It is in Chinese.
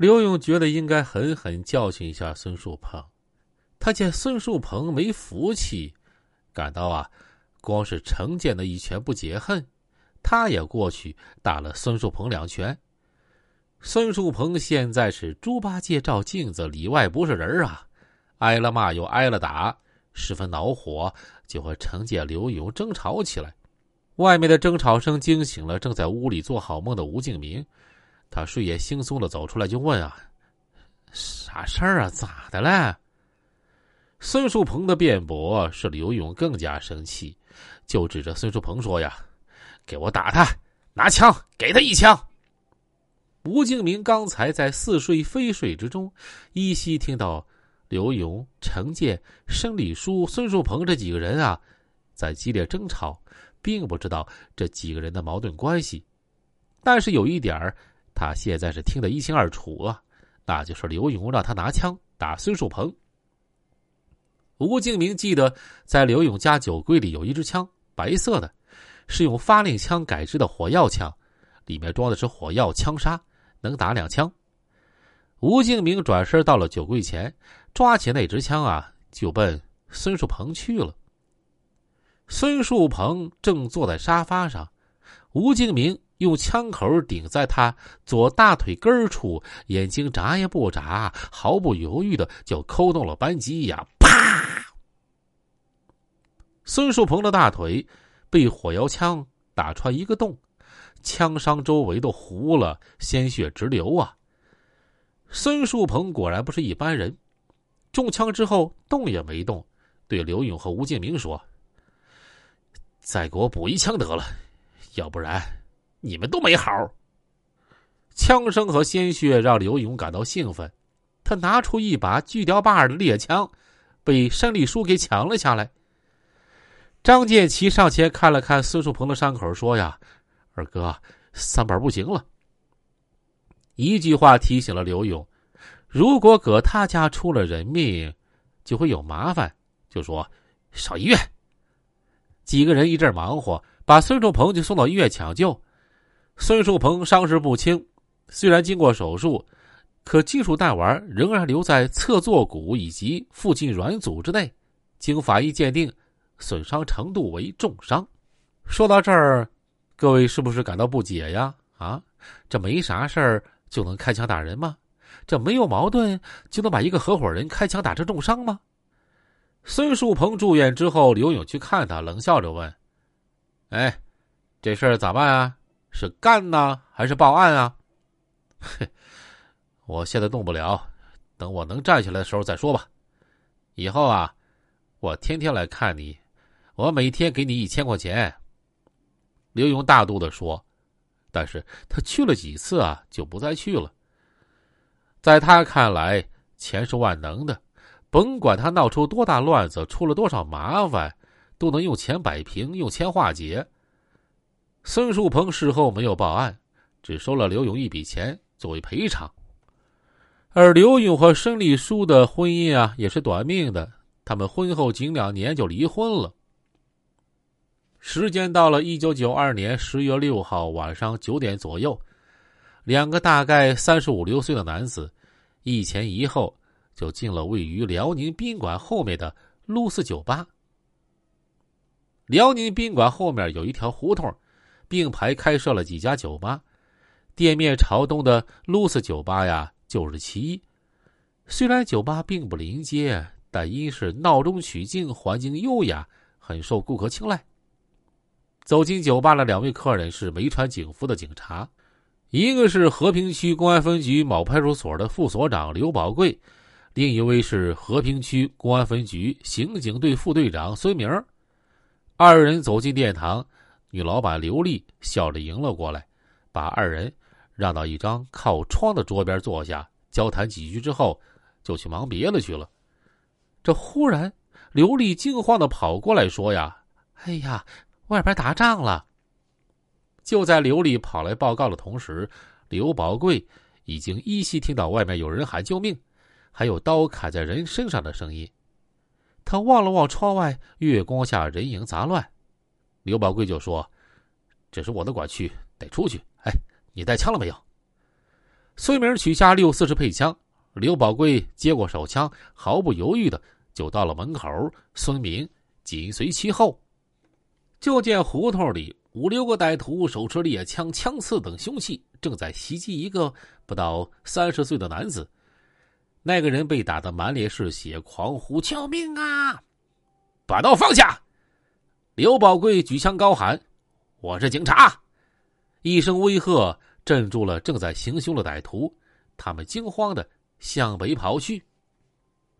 刘勇觉得应该狠狠教训一下孙树鹏。他见孙树鹏没福气，感到啊，光是程建的一拳不解恨，他也过去打了孙树鹏两拳。孙树鹏现在是猪八戒照镜子，里外不是人啊！挨了骂又挨了打，十分恼火，就和程建、刘勇争吵起来。外面的争吵声惊醒了正在屋里做好梦的吴敬明，他睡眼惺忪的走出来就问啊：“啥事儿啊？咋的了？”孙树鹏的辩驳使刘勇更加生气，就指着孙树鹏说：“呀，给我打他！拿枪给他一枪！”吴敬明刚才在似睡非睡之中，依稀听到刘勇、程建、生礼书、孙树鹏这几个人啊，在激烈争吵，并不知道这几个人的矛盾关系。但是有一点儿他现在是听得一清二楚啊，那就是刘勇让他拿枪打孙树鹏。吴敬明记得，在刘勇家酒柜里有一支枪，白色的，是用发令枪改制的火药枪，里面装的是火药枪杀，能打两枪。吴敬明转身到了酒柜前，抓起那支枪啊，就奔孙树鹏去了。孙树鹏正坐在沙发上，吴敬明用枪口顶在他左大腿根处，眼睛眨也不眨，毫不犹豫的就扣动了扳机呀！啪！孙树鹏的大腿被火药枪打穿一个洞，枪伤周围都糊了，鲜血直流啊！孙树鹏果然不是一般人，中枪之后动也没动，对刘勇和吴建明说：“再给我补一枪得了，要不然你们都没好。”枪声和鲜血让刘勇感到兴奋，他拿出一把锯雕把的猎枪，被申立书给抢了下来。张建奇上前看了看孙树鹏的伤口，说：“呀，二哥，三板不行了。”一句话提醒了刘勇：“如果搁他家出了人命，就会有麻烦。”就说：“上医院。”几个人一阵忙活，把孙树鹏就送到医院抢救。孙树鹏伤势不轻，虽然经过手术，可金属弹丸仍然留在侧坐骨以及附近软组织内。经法医鉴定。损伤程度为重伤。说到这儿，各位是不是感到不解呀？啊，这没啥事儿就能开枪打人吗？这没有矛盾就能把一个合伙人开枪打成重伤吗？孙树鹏住院之后，刘勇去看他，冷笑着问：“哎，这事儿咋办啊？是干呢，还是报案啊？”“嘿，我现在动不了，等我能站起来的时候再说吧。以后啊，我天天来看你。”我每天给你一千块钱。”刘勇大度的说，但是他去了几次啊，就不再去了。在他看来，钱是万能的，甭管他闹出多大乱子，出了多少麻烦，都能用钱摆平，用钱化解。孙树鹏事后没有报案，只收了刘勇一笔钱作为赔偿。而刘勇和申丽书的婚姻啊，也是短命的，他们婚后仅两年就离婚了。时间到了一九九二年十月六号晚上九点左右，两个大概三十五六岁的男子，一前一后就进了位于辽宁宾馆后面的露丝酒吧。辽宁宾馆后面有一条胡同，并排开设了几家酒吧，店面朝东的露丝酒吧呀就是其一。虽然酒吧并不临街，但因是闹中取静，环境优雅，很受顾客青睐。走进酒吧的两位客人是没穿警服的警察，一个是和平区公安分局某派出所的副所长刘宝贵，另一位是和平区公安分局刑警队副队长孙明。二人走进殿堂，女老板刘丽笑着迎了过来，把二人让到一张靠窗的桌边坐下，交谈几句之后，就去忙别的去了。这忽然，刘丽惊慌的跑过来说：“呀，哎呀！”外边打仗了。就在刘丽跑来报告的同时，刘宝贵已经依稀听到外面有人喊救命，还有刀砍在人身上的声音。他望了望窗外，月光下人影杂乱。刘宝贵就说：“这是我的管区，得出去。哎，你带枪了没有？”孙明取下六四式配枪，刘宝贵接过手枪，毫不犹豫的就到了门口。孙明紧随其后，就见胡同里五六个歹徒手持猎枪、枪刺等凶器，正在袭击一个不到三十岁的男子。那个人被打得满脸是血，狂呼：“救命啊！”把刀放下！刘宝贵举枪高喊：“我是警察！”一声威吓。镇住了正在行凶的歹徒，他们惊慌的向北跑去。